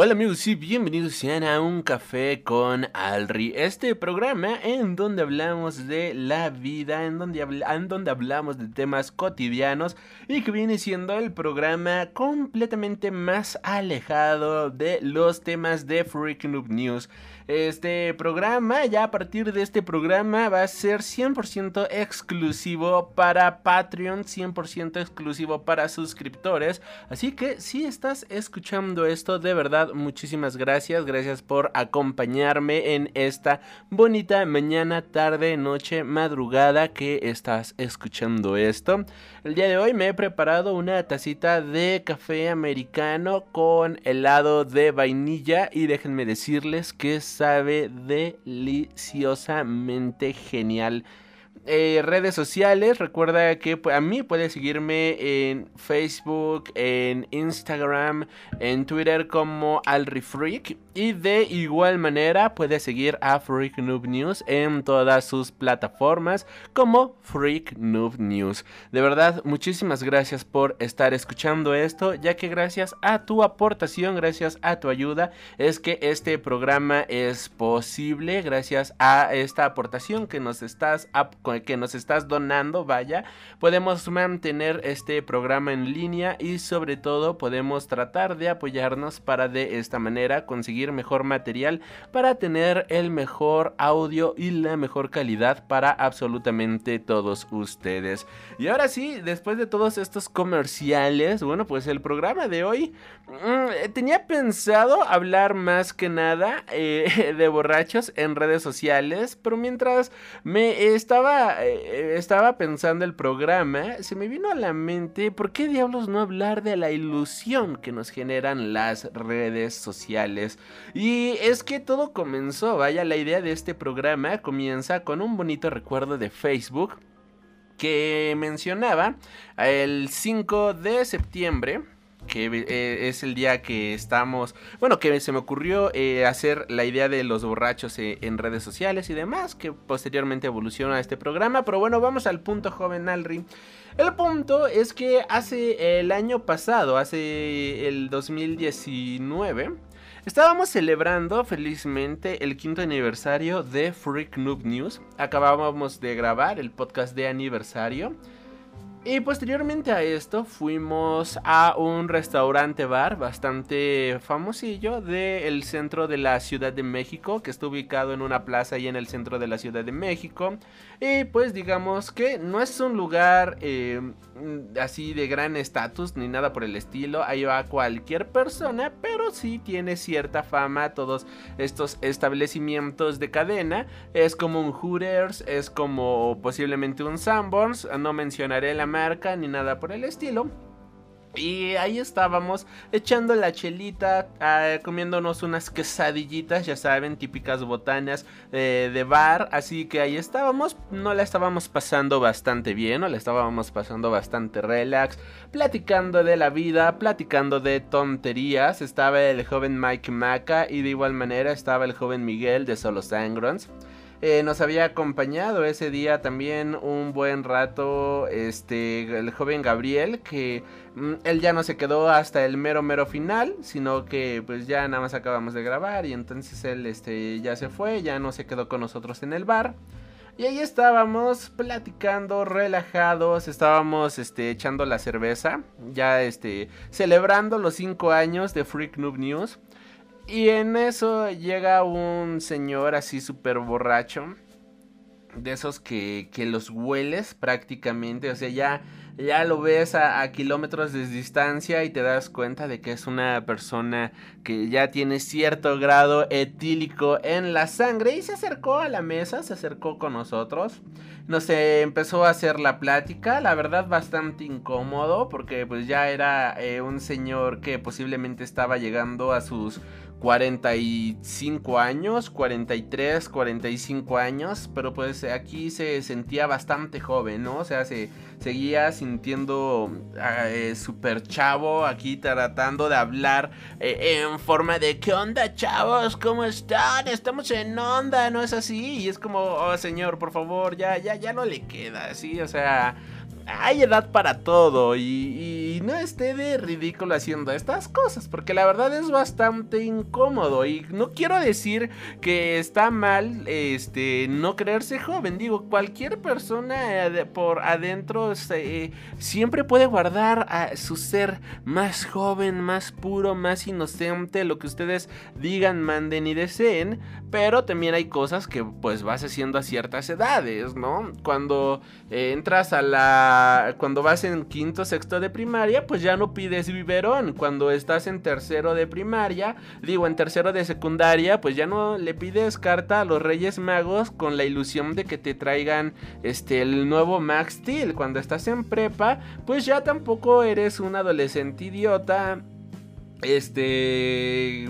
Hola amigos y bienvenidos sean a Un Café con Alri, este programa en donde hablamos de la vida, en donde, en donde hablamos de temas cotidianos y que viene siendo el programa completamente más alejado de los temas de Freaking Noob News. Este programa, ya a partir de este programa, va a ser 100% exclusivo para Patreon, 100% exclusivo para suscriptores. Así que si estás escuchando esto, de verdad, muchísimas gracias. Gracias por acompañarme en esta bonita mañana, tarde, noche, madrugada que estás escuchando esto. El día de hoy me he preparado una tacita de café americano con helado de vainilla y déjenme decirles que es sabe deliciosamente genial. Eh, redes sociales, recuerda que a mí puedes seguirme en Facebook, en Instagram, en Twitter como AlriFreak. Y de igual manera puedes seguir a Freak Noob News en todas sus plataformas como Freak Noob News. De verdad, muchísimas gracias por estar escuchando esto, ya que gracias a tu aportación, gracias a tu ayuda, es que este programa es posible. Gracias a esta aportación que nos estás que nos estás donando, vaya, podemos mantener este programa en línea y sobre todo podemos tratar de apoyarnos para de esta manera conseguir mejor material para tener el mejor audio y la mejor calidad para absolutamente todos ustedes. Y ahora sí, después de todos estos comerciales, bueno, pues el programa de hoy mm, tenía pensado hablar más que nada eh, de borrachos en redes sociales, pero mientras me estaba eh, estaba pensando el programa, se me vino a la mente, ¿por qué diablos no hablar de la ilusión que nos generan las redes sociales? Y es que todo comenzó, vaya, la idea de este programa comienza con un bonito recuerdo de Facebook que mencionaba el 5 de septiembre que eh, es el día que estamos, bueno, que se me ocurrió eh, hacer la idea de los borrachos eh, en redes sociales y demás, que posteriormente evoluciona este programa, pero bueno, vamos al punto joven Alri. El punto es que hace el año pasado, hace el 2019, Estábamos celebrando felizmente el quinto aniversario de Freak Noob News. Acabábamos de grabar el podcast de aniversario. Y posteriormente a esto fuimos a un restaurante bar bastante famosillo del centro de la Ciudad de México, que está ubicado en una plaza ahí en el centro de la Ciudad de México. Y pues digamos que no es un lugar eh, así de gran estatus ni nada por el estilo. Ahí va cualquier persona, pero sí tiene cierta fama todos estos establecimientos de cadena. Es como un Hooters, es como posiblemente un Sanborns. No mencionaré la marca ni nada por el estilo. Y ahí estábamos echando la chelita, ah, comiéndonos unas quesadillitas, ya saben, típicas botanas eh, de bar. Así que ahí estábamos, no la estábamos pasando bastante bien, no la estábamos pasando bastante relax, platicando de la vida, platicando de tonterías. Estaba el joven Mike Maca y de igual manera estaba el joven Miguel de Solo Sangrons. Eh, nos había acompañado ese día también un buen rato este el joven Gabriel que mm, él ya no se quedó hasta el mero mero final sino que pues ya nada más acabamos de grabar y entonces él este ya se fue ya no se quedó con nosotros en el bar y ahí estábamos platicando, relajados, estábamos este, echando la cerveza, ya este, celebrando los 5 años de Freak Noob News. Y en eso llega un señor así súper borracho. De esos que, que, los hueles prácticamente. O sea, ya, ya lo ves a, kilómetros de distancia y te das cuenta de que es una persona que ya tiene cierto grado etílico en la sangre. Y se acercó a la mesa, se acercó con nosotros. Nos empezó a hacer la plática. La verdad bastante incómodo porque pues ya era eh, un señor que posiblemente estaba llegando a sus 45 años, 43, 45 años, pero pues aquí se sentía bastante joven, ¿no? O sea, se seguía sintiendo eh, súper chavo aquí tratando de hablar eh, en forma de ¿qué onda chavos? ¿Cómo están? Estamos en onda, ¿no es así? Y es como, oh señor, por favor, ya, ya, ya no le queda, ¿sí? O sea hay edad para todo y, no esté de ridículo haciendo estas cosas, porque la verdad es bastante incómodo y no quiero decir que está mal este no creerse joven, digo, cualquier persona eh, por adentro siempre puede guardar a su ser más joven, más puro, más inocente, lo que ustedes digan, manden y deseen, pero también hay cosas que pues vas haciendo a ciertas edades, ¿no? Cuando eh, entras a la... cuando vas en quinto, sexto de primaria, pues ya no pides biberón. Cuando estás en tercero de primaria, digo en tercero de secundaria, pues ya no le pides carta a los Reyes Magos con la ilusión de que te traigan este el nuevo Max Steel. Cuando estás en prepa, pues ya tampoco eres un adolescente idiota. Este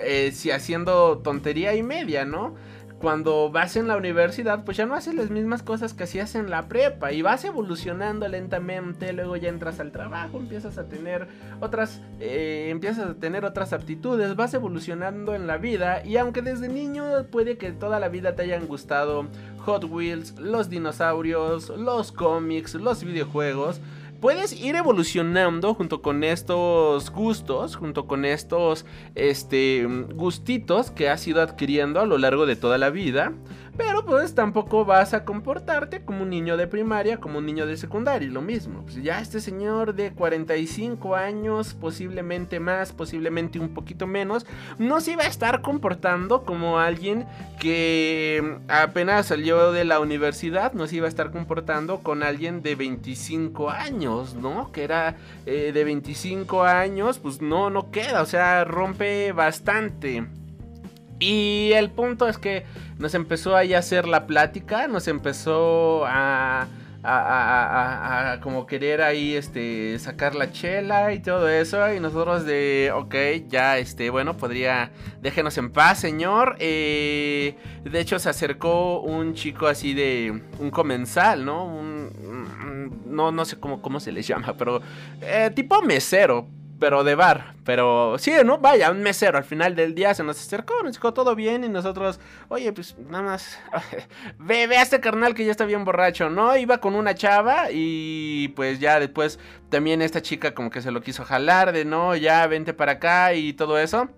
eh, si haciendo tontería y media, ¿no? Cuando vas en la universidad, pues ya no haces las mismas cosas que hacías en la prepa y vas evolucionando lentamente, luego ya entras al trabajo, empiezas a tener otras, eh, empiezas a tener otras aptitudes, vas evolucionando en la vida y aunque desde niño puede que toda la vida te hayan gustado Hot Wheels, los dinosaurios, los cómics, los videojuegos, puedes ir evolucionando junto con estos gustos, junto con estos este, gustitos que has ido adquiriendo a lo largo de toda la vida. Pero pues tampoco vas a comportarte como un niño de primaria, como un niño de secundaria, lo mismo. Pues ya este señor de 45 años, posiblemente más, posiblemente un poquito menos, no se iba a estar comportando como alguien que apenas salió de la universidad, no se iba a estar comportando con alguien de 25 años, ¿no? Que era eh, de 25 años, pues no, no queda, o sea, rompe bastante. Y el punto es que nos empezó ahí a hacer la plática, nos empezó a, a, como querer ahí este sacar la chela y todo eso. Y nosotros de ok ya este bueno podría déjenos en paz señor. Eh, de hecho se acercó un chico así de un comensal no un, no no sé cómo cómo se les llama pero eh, tipo mesero pero de bar. Pero sí, ¿no? Vaya, un mesero al final del día se nos acercó, nos dijo todo bien y nosotros, oye, pues nada más, ve, ve a este carnal que ya está bien borracho, ¿no? Iba con una chava y pues ya después también esta chica como que se lo quiso jalar de, no, ya vente para acá y todo eso.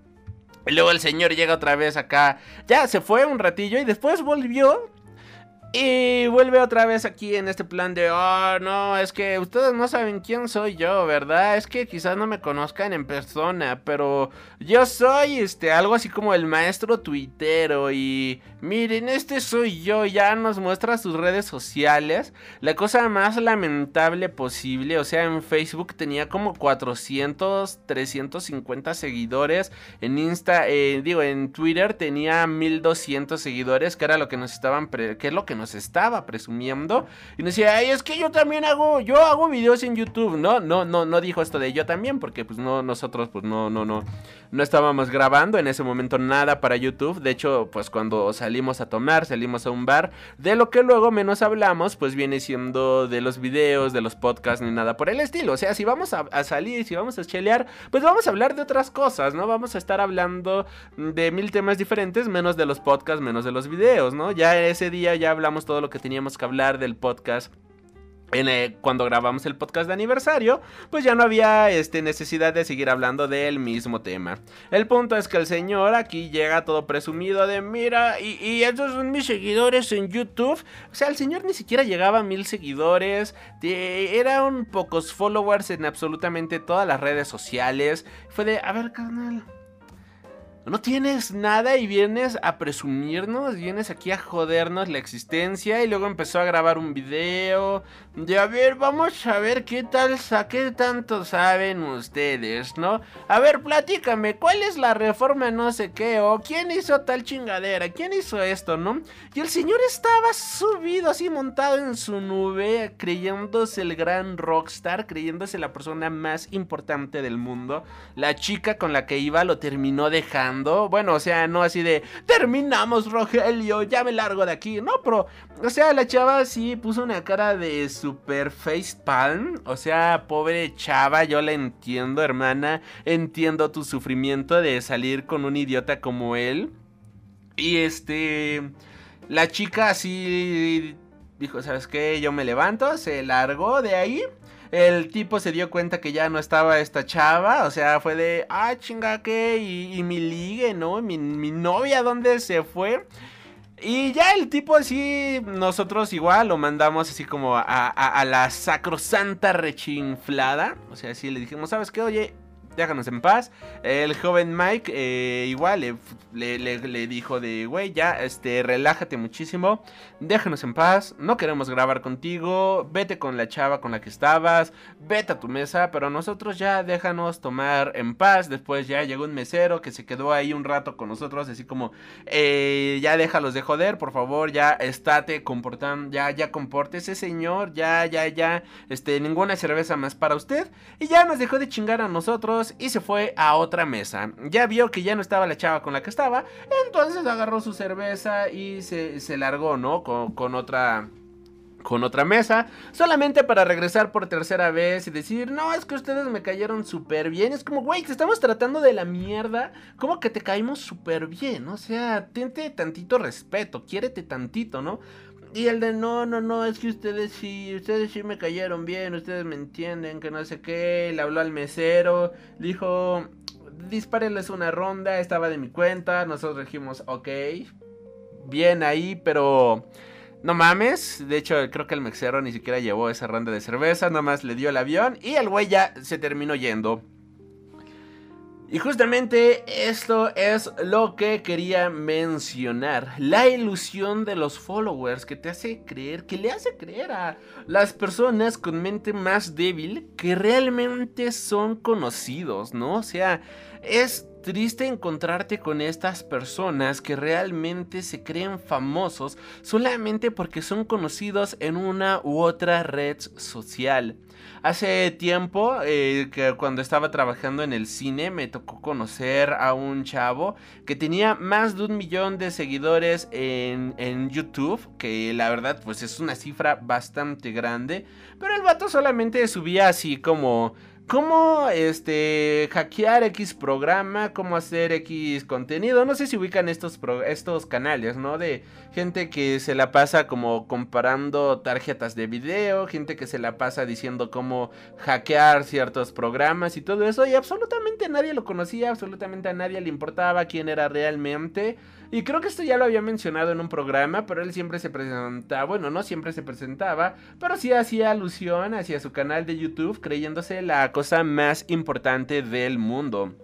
Y luego el señor llega otra vez acá, ya se fue un ratillo y después volvió y vuelve otra vez aquí en este plan de, oh, no, es que ustedes no saben quién soy yo, ¿verdad? Es que quizás no me conozcan en persona, pero yo soy, este, algo así como el maestro tuitero y miren, este soy yo, ya nos muestra sus redes sociales. La cosa más lamentable posible, o sea, en Facebook tenía como 400, 350 seguidores, en Insta, eh, digo, en Twitter tenía 1200 seguidores, que era lo que nos estaban, que es lo que nos estaba presumiendo. Y nos decía, Ay, es que yo también hago, yo hago videos en YouTube. No, no, no, no dijo esto de yo también, porque pues no, nosotros pues no, no, no, no estábamos grabando en ese momento nada para YouTube. De hecho, pues cuando salimos a tomar, salimos a un bar, de lo que luego menos hablamos, pues viene siendo de los videos, de los podcasts, ni nada por el estilo. O sea, si vamos a, a salir, si vamos a chelear, pues vamos a hablar de otras cosas, ¿no? Vamos a estar hablando de mil temas diferentes, menos de los podcasts, menos de los videos, ¿no? Ya ese día ya hablamos todo lo que teníamos que hablar del podcast. En, eh, cuando grabamos el podcast de aniversario, pues ya no había este, necesidad de seguir hablando del mismo tema. El punto es que el señor aquí llega todo presumido de, mira, y, y estos son mis seguidores en YouTube. O sea, el señor ni siquiera llegaba a mil seguidores, eran pocos followers en absolutamente todas las redes sociales. Fue de, a ver, carnal, no tienes nada y vienes a presumirnos, vienes aquí a jodernos la existencia y luego empezó a grabar un video de a ver, vamos a ver qué tal, qué tanto saben ustedes, ¿no? A ver, platícame, ¿cuál es la reforma no sé qué? O quién hizo tal chingadera, quién hizo esto, ¿no? Y el señor estaba subido así montado en su nube, creyéndose el gran rockstar, creyéndose la persona más importante del mundo. La chica con la que iba lo terminó dejando bueno, o sea, no así de terminamos, Rogelio, ya me largo de aquí. No, pero, o sea, la chava sí puso una cara de super face palm. O sea, pobre chava, yo la entiendo, hermana. Entiendo tu sufrimiento de salir con un idiota como él. Y este. La chica así dijo, ¿sabes qué? Yo me levanto, se largó de ahí. El tipo se dio cuenta que ya no estaba esta chava, o sea, fue de, ah, chinga, ¿qué? Y, mi ligue, ¿no? Mi, mi novia, ¿dónde se fue? Y ya el tipo así, nosotros igual lo mandamos así como a, a, a la sacrosanta rechinflada. O sea, así le dijimos, ¿sabes qué? Oye, déjanos en paz. El joven Mike eh, igual le, le, dijo de, güey, ya, este, relájate muchísimo, déjanos en paz, no queremos grabar contigo, vete con la chava con la que estabas, vete a tu mesa, pero nosotros ya déjanos tomar en paz. Después ya llegó un mesero que se quedó ahí un rato con nosotros, así como, eh, ya déjalos de joder, por favor, ya estate comportando, ya, ya ese señor, ya, ya, ya, este, ninguna cerveza más para usted. Y ya nos dejó de chingar a nosotros y se fue a otra mesa. Ya vio que ya no estaba la chava con la que estaba, entonces agarró su cerveza y se, largó, ¿no? Con, otra con otra mesa, solamente para regresar por tercera vez y decir, no, es que ustedes me cayeron súper bien. Es como, güey, te estamos tratando de la mierda, como que te caímos súper bien, o sea, tente tantito respeto, quiérete tantito, ¿no? Y el de no, no, no, es que ustedes sí, ustedes sí me cayeron bien, ustedes me entienden, que no sé qué. Le habló al mesero, dijo, dispárenles una ronda, estaba de mi cuenta. Nosotros dijimos, ok, bien ahí, pero no mames. De hecho, creo que el mesero ni siquiera llevó esa ronda de cerveza, nomás le dio el avión y el güey ya se terminó yendo. Y justamente esto es lo que quería mencionar. La ilusión de los followers que te hace creer, que le hace creer a las personas con mente más débil que realmente son conocidos, ¿no? O sea, es triste encontrarte con estas personas que realmente se creen famosos solamente porque son conocidos en una u otra red social. Hace tiempo, eh, que cuando estaba trabajando en el cine, me tocó conocer a un chavo que tenía más de un millón de seguidores en, en YouTube, que la verdad pues es una cifra bastante grande, pero el vato solamente subía así como cómo este hackear X programa, cómo hacer X contenido. No sé si ubican estos, estos canales, ¿no? De gente que se la pasa como comparando tarjetas de video, gente que se la pasa diciendo cómo hackear ciertos programas y todo eso. Y absolutamente nadie lo conocía, absolutamente a nadie le importaba quién era realmente. Y creo que esto ya lo había mencionado en un programa, pero él siempre se presentaba, bueno, no siempre se presentaba, pero sí hacía alusión hacia su canal de YouTube creyéndose la cosa más importante del mundo.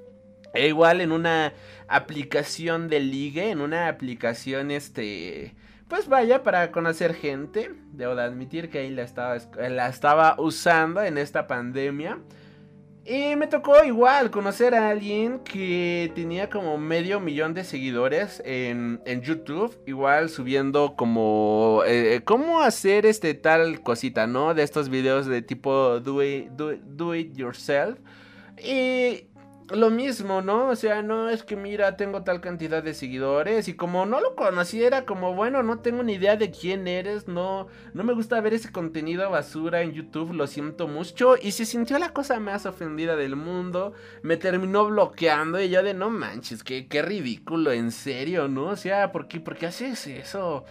E igual en una aplicación de ligue, en una aplicación este... Pues vaya, para conocer gente, debo de admitir que ahí la estaba, la estaba usando en esta pandemia. Y me tocó igual conocer a alguien que tenía como medio millón de seguidores en, YouTube, igual subiendo como eh, cómo hacer este tal cosita, ¿no? De estos videos de tipo do do it yourself. Y lo mismo, ¿no? O sea, no es que mira, tengo tal cantidad de seguidores y como no lo conocía era como, bueno, no tengo ni idea de quién eres, no no me gusta ver ese contenido basura en YouTube, lo siento mucho y se sintió la cosa más ofendida del mundo, me terminó bloqueando y yo de no manches, qué, qué ridículo, en serio, ¿no? O sea, ¿por qué, por qué haces eso?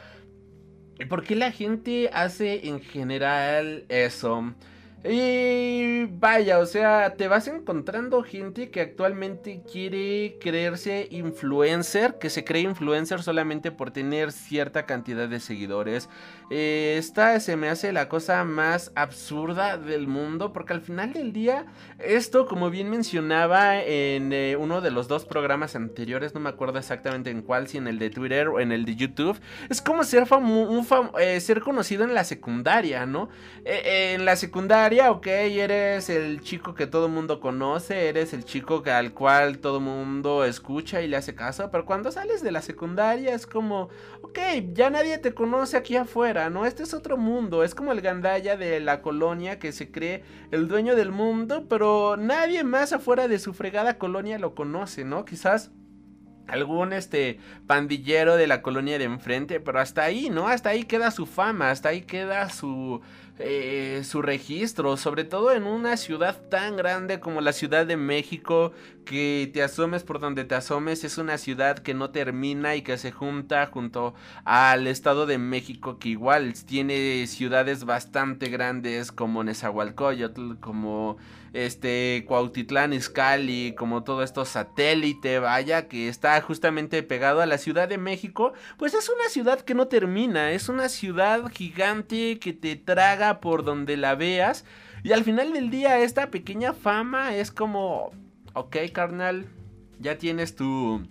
¿Por qué la gente hace en general eso? Y vaya, o sea, te vas encontrando gente que actualmente quiere creerse influencer, que se cree influencer solamente por tener cierta cantidad de seguidores. Eh, esta se me hace la cosa más absurda del mundo, porque al final del día, esto, como bien mencionaba en eh, uno de los dos programas anteriores, no me acuerdo exactamente en cuál, si en el de Twitter o en el de YouTube, es como ser, eh, ser conocido en la secundaria, ¿no? en la secundaria ok, eres el chico que todo mundo conoce, eres el chico al cual todo mundo escucha y le hace caso, pero cuando sales de la secundaria es como, ok, ya nadie te conoce aquí afuera, ¿no? Este es otro mundo, es como el gandaya de la colonia que se cree el dueño del mundo, pero nadie más afuera de su fregada colonia lo conoce, ¿no? Quizás algún este pandillero de la colonia de enfrente, pero hasta ahí, ¿no? Hasta ahí queda su fama, hasta ahí queda su eh, su registro, sobre todo en una ciudad tan grande como la Ciudad de México, que te asomes por donde te asomes, es una ciudad que no termina y que se junta junto al Estado de México, que igual tiene ciudades bastante grandes como Nezahualcóyotl, como este Cuautitlán Izcalli, como todo esto satélite, vaya, que está justamente pegado a la Ciudad de México, pues es una ciudad que no termina, es una ciudad gigante que te traga por donde la veas. Y al final del día esta pequeña fama es como, ok carnal, ya tienes tu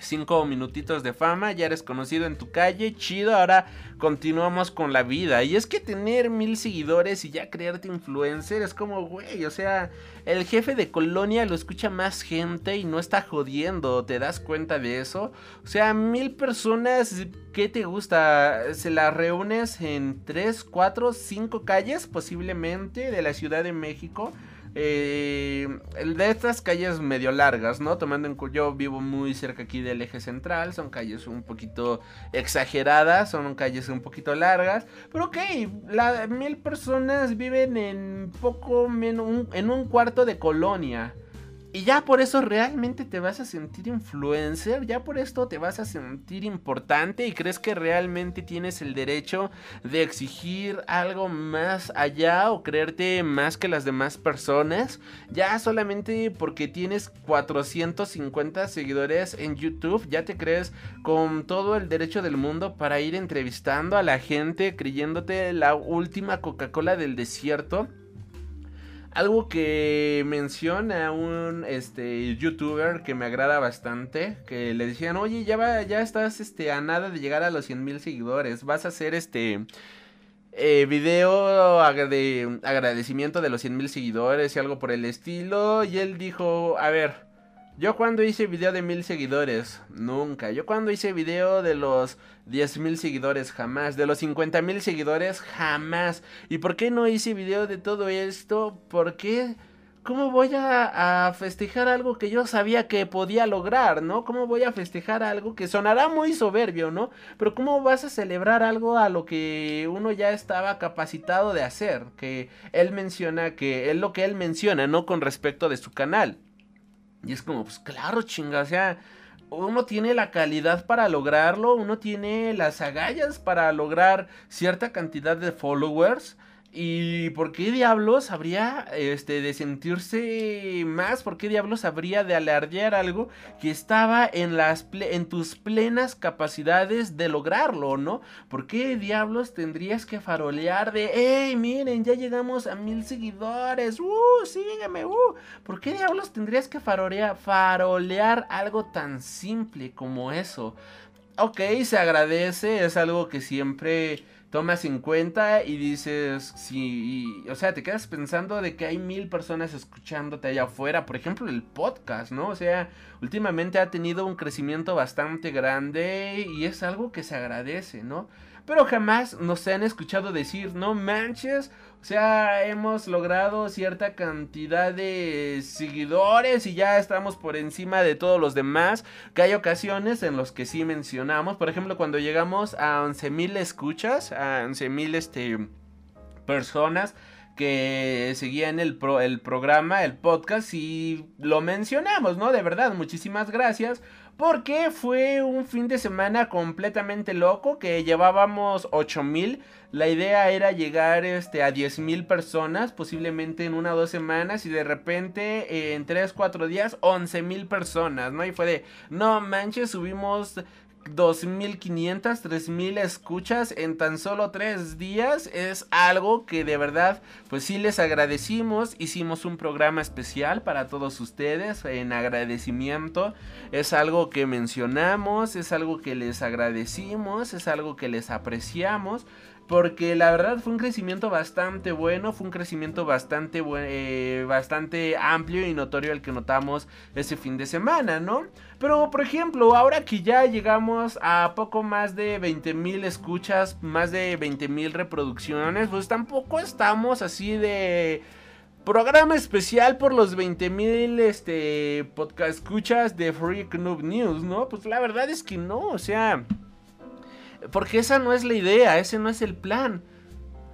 cinco minutitos de fama, ya eres conocido en tu calle, chido, ahora continuamos con la vida. Y es que tener mil seguidores y ya creerte influencer es como, güey, o sea, el jefe de colonia lo escucha más gente y no está jodiendo, ¿te das cuenta de eso? O sea, mil personas, ¿qué te gusta? ¿Se las reúnes en tres, cuatro, cinco calles posiblemente de la Ciudad de México? Eh, de estas calles medio largas, ¿no? Tomando en cuenta, yo vivo muy cerca aquí del eje central, son calles un poquito exageradas, son calles un poquito largas, pero ok, la, mil personas viven en poco menos, en un cuarto de colonia. Y ya por eso realmente te vas a sentir influencer, ya por esto te vas a sentir importante y crees que realmente tienes el derecho de exigir algo más allá o creerte más que las demás personas, ya solamente porque tienes 450 seguidores en YouTube, ya te crees con todo el derecho del mundo para ir entrevistando a la gente creyéndote la última Coca-Cola del desierto. Algo que menciona un este youtuber que me agrada bastante, que le decían, "Oye, ya va, ya estás este a nada de llegar a los 100 mil seguidores, vas a hacer este eh, video de agradecimiento de los 100 mil seguidores y algo por el estilo." Y él dijo, "A ver, yo cuando hice video de mil seguidores, nunca. Yo cuando hice video de los 10 mil seguidores, jamás. De los 50 mil seguidores, jamás. ¿Y por qué no hice video de todo esto? ¿Por qué? ¿Cómo voy a, a, festejar algo que yo sabía que podía lograr, no? ¿Cómo voy a festejar algo que sonará muy soberbio, no? Pero ¿cómo vas a celebrar algo a lo que uno ya estaba capacitado de hacer? Que él menciona que es lo que él menciona, ¿no? Con respecto de su canal. Y es como, pues claro, chinga, o sea, uno tiene la calidad para lograrlo, uno tiene las agallas para lograr cierta cantidad de followers. ¿Y por qué diablos habría este, de sentirse más? ¿Por qué diablos habría de alardear algo que estaba en, las en tus plenas capacidades de lograrlo, ¿no? ¿Por qué diablos tendrías que farolear de, hey, miren, ya llegamos a mil seguidores, uh, sígueme, uh? ¿Por qué diablos tendrías que farolear, farolear algo tan simple como eso? Ok, se agradece, es algo que siempre tomas en cuenta y dices, sí, o sea, te quedas pensando de que hay mil personas escuchándote allá afuera, por ejemplo, el podcast, ¿no? O sea, últimamente ha tenido un crecimiento bastante grande y es algo que se agradece, ¿no? Pero jamás nos han escuchado decir, no manches, o sea, hemos logrado cierta cantidad de seguidores y ya estamos por encima de todos los demás. Que hay ocasiones en los que sí mencionamos. Por ejemplo, cuando llegamos a 11.000 escuchas, a 11.000 este, personas que seguían el, el programa, el podcast y lo mencionamos, ¿no? De verdad, muchísimas gracias. Porque fue un fin de semana completamente loco que llevábamos 8000. La idea era llegar este, a 10.000 personas, posiblemente en una o dos semanas. Y de repente en 3, 4 días, 11.000 personas, ¿no? Y fue de, no manches, subimos 2.500, 3.000 escuchas en tan solo 3 días es algo que de verdad pues sí les agradecimos. Hicimos un programa especial para todos ustedes en agradecimiento. Es algo que mencionamos, es algo que les agradecimos, es algo que les apreciamos. Porque la verdad fue un crecimiento bastante bueno, fue un crecimiento bastante, eh, bastante amplio y notorio el que notamos ese fin de semana, ¿no? Pero por ejemplo, ahora que ya llegamos a poco más de 20 mil escuchas, más de 20 mil reproducciones, pues tampoco estamos así de programa especial por los 20 mil este, podcast escuchas de Freak Noob News, ¿no? Pues la verdad es que no, o sea... Porque esa no es la idea, ese no es el plan.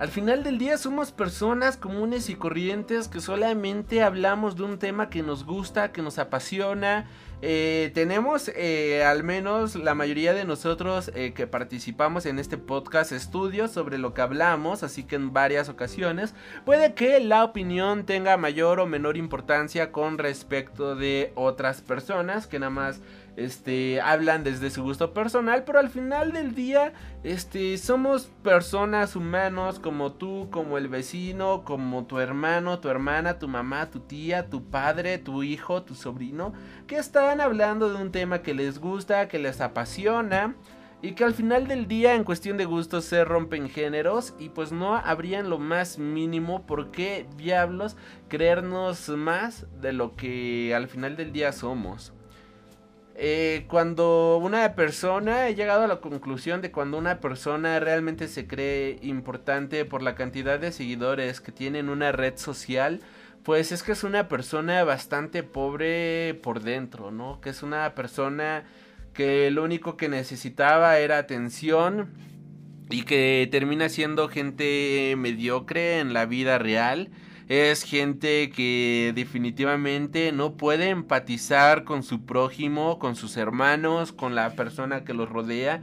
Al final del día somos personas comunes y corrientes que solamente hablamos de un tema que nos gusta, que nos apasiona. Eh, tenemos eh, al menos la mayoría de nosotros eh, que participamos en este podcast estudios sobre lo que hablamos, así que en varias ocasiones puede que la opinión tenga mayor o menor importancia con respecto de otras personas que nada más este, hablan desde su gusto personal, pero al final del día, este, somos personas humanos como tú, como el vecino, como tu hermano, tu hermana, tu mamá, tu tía, tu padre, tu hijo, tu sobrino, que están hablando de un tema que les gusta, que les apasiona. Y que al final del día en cuestión de gustos se rompen géneros y pues no habrían lo más mínimo por qué diablos creernos más de lo que al final del día somos. Eh, cuando una persona, he llegado a la conclusión de cuando una persona realmente se cree importante por la cantidad de seguidores que tiene en una red social, pues es que es una persona bastante pobre por dentro, ¿no? Que es una persona que lo único que necesitaba era atención y que termina siendo gente mediocre en la vida real es gente que definitivamente no puede empatizar con su prójimo, con sus hermanos, con la persona que los rodea.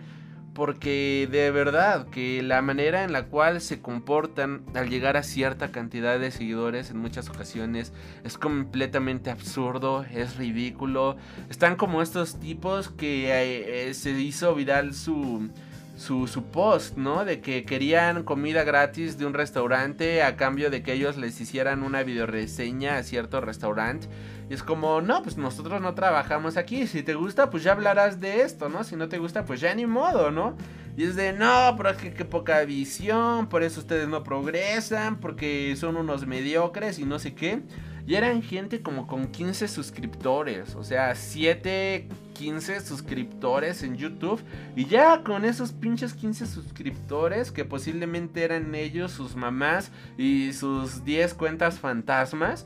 Porque de verdad que la manera en la cual se comportan al llegar a cierta cantidad de seguidores en muchas ocasiones es completamente absurdo, es ridículo. Están como estos tipos que eh, eh, se hizo viral su, su, su, post, ¿no? De que querían comida gratis de un restaurante a cambio de que ellos les hicieran una videoreseña a cierto restaurante. Y es como, no, pues nosotros no trabajamos aquí. Si te gusta, pues ya hablarás de esto, ¿no? Si no te gusta, pues ya ni modo, ¿no? Y es de, no, pero que, que poca visión, por eso ustedes no progresan, porque son unos mediocres y no sé qué. Y eran gente como con 15 suscriptores, o sea, 7, 15 suscriptores en YouTube. Y ya con esos pinches 15 suscriptores, que posiblemente eran ellos, sus mamás y sus 10 cuentas fantasmas,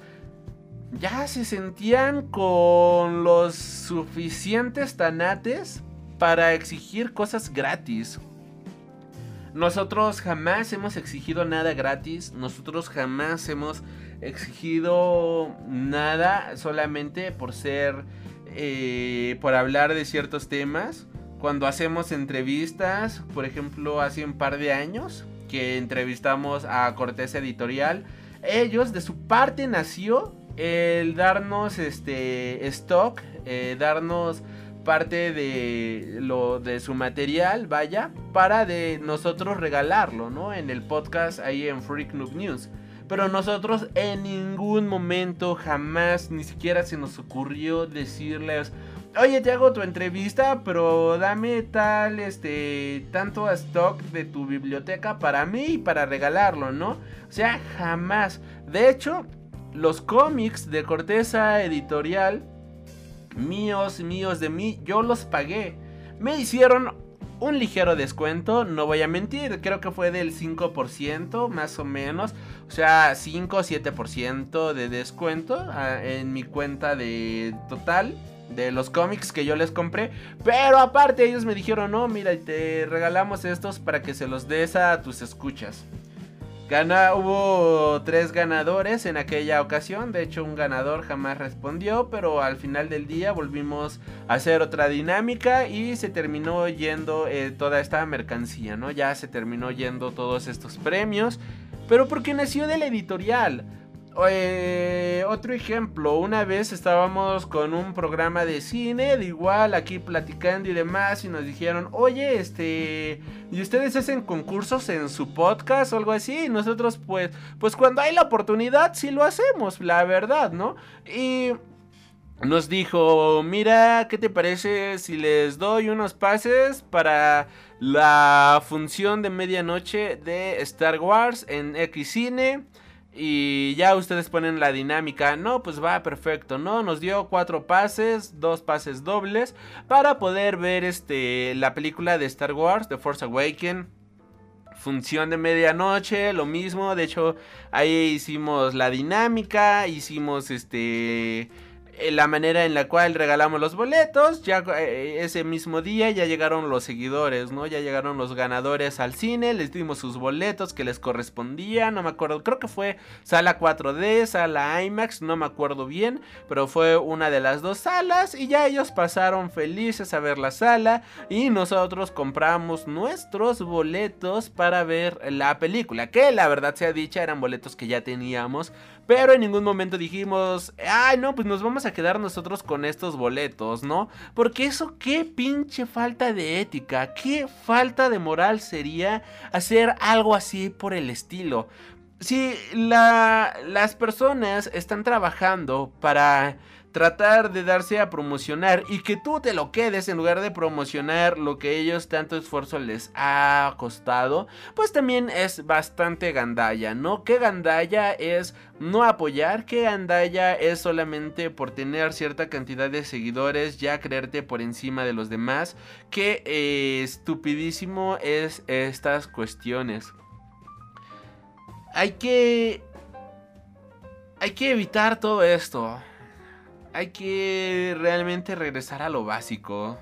ya se sentían con los suficientes tanates para exigir cosas gratis. Nosotros jamás hemos exigido nada gratis, nosotros jamás hemos exigido nada solamente por ser, eh, por hablar de ciertos temas. Cuando hacemos entrevistas, por ejemplo, hace un par de años que entrevistamos a Cortés Editorial, ellos de su parte nació el darnos este stock, eh, darnos parte de lo de su material, vaya, para de nosotros regalarlo, ¿no? En el podcast ahí en Freak Noob News. Pero nosotros en ningún momento, jamás, ni siquiera se nos ocurrió decirles, oye, te hago tu entrevista, pero dame tal, este, tanto stock de tu biblioteca para mí y para regalarlo, ¿no? O sea, jamás. De hecho, los cómics de Corteza Editorial, míos, míos de mí, yo los pagué. Me hicieron un ligero descuento, no voy a mentir, creo que fue del 5% más o menos, o sea, 5 o 7% de descuento ah, en mi cuenta de total de los cómics que yo les compré. Pero aparte ellos me dijeron, no, mira, te regalamos estos para que se los des a tus escuchas. Gana, hubo tres ganadores en aquella ocasión. De hecho, un ganador jamás respondió. Pero al final del día volvimos a hacer otra dinámica. Y se terminó yendo eh, toda esta mercancía, ¿no? Ya se terminó yendo todos estos premios. Pero porque nació de la editorial. Eh, otro ejemplo, una vez estábamos con un programa de cine, de igual aquí platicando y demás, y nos dijeron, oye, este, ¿y ustedes hacen concursos en su podcast o algo así? Y nosotros, pues, pues cuando hay la oportunidad, sí lo hacemos, la verdad, ¿no? Y nos dijo, mira, ¿qué te parece si les doy unos pases para la función de medianoche de Star Wars en X Cine? Y ya ustedes ponen la dinámica. No, pues va perfecto, ¿no? Nos dio cuatro pases, dos pases dobles. Para poder ver este, la película de Star Wars, The Force Awakens. Función de medianoche, lo mismo. De hecho, ahí hicimos la dinámica. Hicimos este. Eh, la manera en la cual regalamos los boletos. Ya eh, ese mismo día ya llegaron los seguidores, ¿no? Ya llegaron los ganadores al cine, les dimos sus boletos que les correspondían, no me acuerdo, creo que fue sala 4D, sala IMAX, no me acuerdo bien, pero fue una de las dos salas y ya ellos pasaron felices a ver la sala y nosotros compramos nuestros boletos para ver la película, que la verdad sea dicha eran boletos que ya teníamos, pero en ningún momento dijimos, ay no, pues nos vamos a quedar nosotros con estos boletos, ¿no? Porque eso qué pinche falta de ética, qué falta de moral sería hacer algo así por el estilo. Si las personas están trabajando para tratar de darse a promocionar y que tú te lo quedes en lugar de promocionar lo que ellos tanto esfuerzo les ha costado, pues también es bastante gandalla, ¿no? Que gandalla es no apoyar, que gandalla es solamente por tener cierta cantidad de seguidores ya creerte por encima de los demás, que eh, estupidísimo es estas cuestiones. Hay que... Hay que evitar todo esto hay que realmente regresar a lo básico.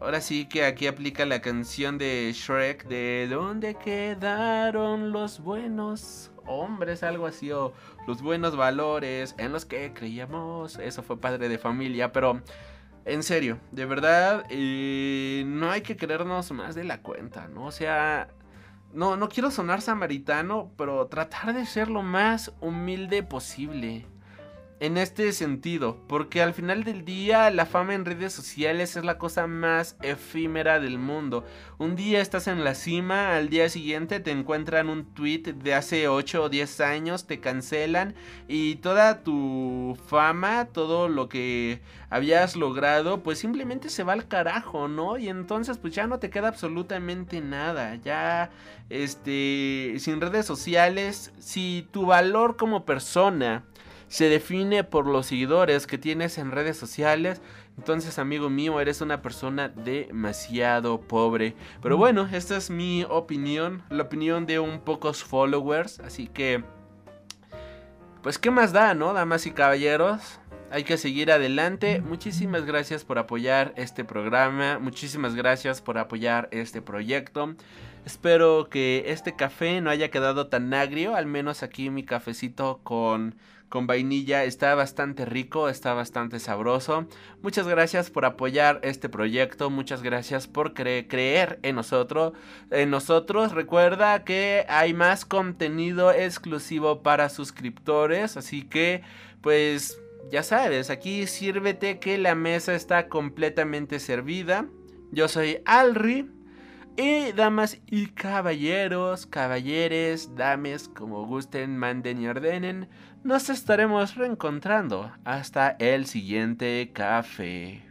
Ahora sí que aquí aplica la canción de Shrek de ¿Dónde quedaron los buenos hombres? Algo así, o los buenos valores en los que creíamos. Eso fue padre de familia, pero en serio, de verdad, eh, no hay que creernos más de la cuenta, ¿no? O sea, no, no quiero sonar samaritano, pero tratar de ser lo más humilde posible en este sentido, porque al final del día la fama en redes sociales es la cosa más efímera del mundo. Un día estás en la cima, al día siguiente te encuentran un tweet de hace 8 o 10 años, te cancelan y toda tu fama, todo lo que habías logrado, pues simplemente se va al carajo, ¿no? Y entonces pues ya no te queda absolutamente nada, ya este sin redes sociales, si tu valor como persona se define por los seguidores que tienes en redes sociales. Entonces, amigo mío, eres una persona demasiado pobre. Pero mm. bueno, esta es mi opinión, la opinión de un pocos followers. Así que, pues, ¿qué más da, no? Damas y caballeros. Hay que seguir adelante. Muchísimas gracias por apoyar este programa. Muchísimas gracias por apoyar este proyecto. Espero que este café no haya quedado tan agrio. Al menos aquí mi cafecito con con vainilla. Está bastante rico, está bastante sabroso. Muchas gracias por apoyar este proyecto. Muchas gracias por creer en nosotros. En nosotros. Recuerda que hay más contenido exclusivo para suscriptores. Así que, pues, ya sabes, aquí sírvete que la mesa está completamente servida. Yo soy Alri. Y damas y caballeros, caballeres, dames, como gusten, manden y ordenen, nos estaremos reencontrando hasta el siguiente café.